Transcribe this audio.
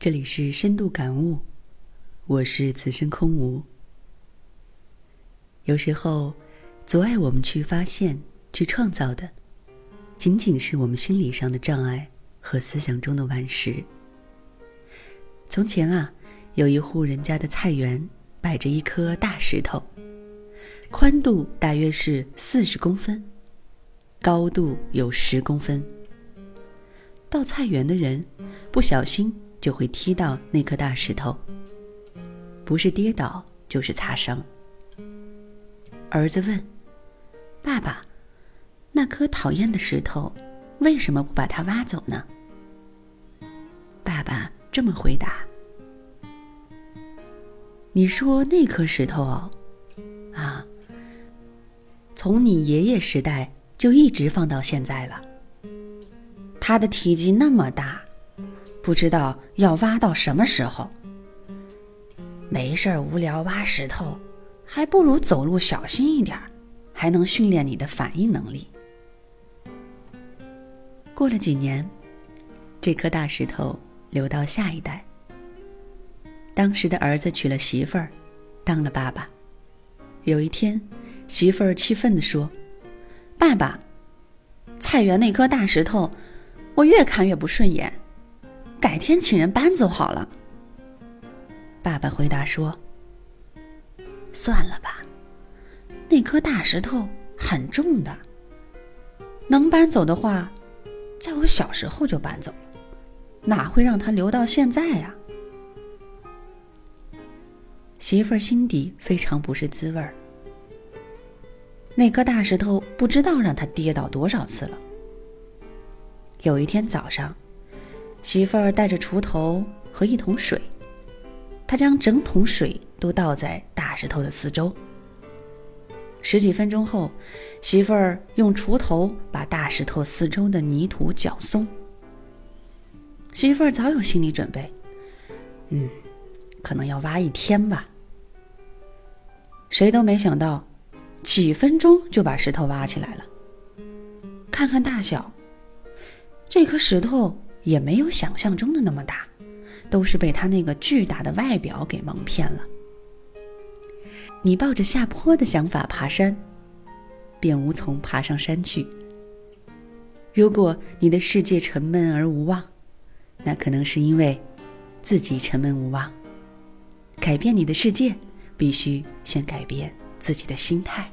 这里是深度感悟，我是此生空无。有时候，阻碍我们去发现、去创造的，仅仅是我们心理上的障碍和思想中的顽石。从前啊，有一户人家的菜园摆着一颗大石头，宽度大约是四十公分，高度有十公分。到菜园的人不小心就会踢到那颗大石头，不是跌倒就是擦伤。儿子问：“爸爸，那颗讨厌的石头，为什么不把它挖走呢？”爸爸这么回答：“你说那颗石头哦，啊，从你爷爷时代就一直放到现在了。它的体积那么大，不知道要挖到什么时候。没事儿无聊挖石头。”还不如走路小心一点还能训练你的反应能力。过了几年，这颗大石头留到下一代。当时的儿子娶了媳妇儿，当了爸爸。有一天，媳妇儿气愤地说：“爸爸，菜园那颗大石头，我越看越不顺眼，改天请人搬走好了。”爸爸回答说。算了吧，那颗大石头很重的，能搬走的话，在我小时候就搬走了，哪会让它留到现在呀？媳妇儿心底非常不是滋味儿。那颗大石头不知道让他跌倒多少次了。有一天早上，媳妇儿带着锄头和一桶水，她将整桶水都倒在。大石头的四周。十几分钟后，媳妇儿用锄头把大石头四周的泥土搅松。媳妇儿早有心理准备，嗯，可能要挖一天吧。谁都没想到，几分钟就把石头挖起来了。看看大小，这颗石头也没有想象中的那么大，都是被他那个巨大的外表给蒙骗了。你抱着下坡的想法爬山，便无从爬上山去。如果你的世界沉闷而无望，那可能是因为自己沉闷无望。改变你的世界，必须先改变自己的心态。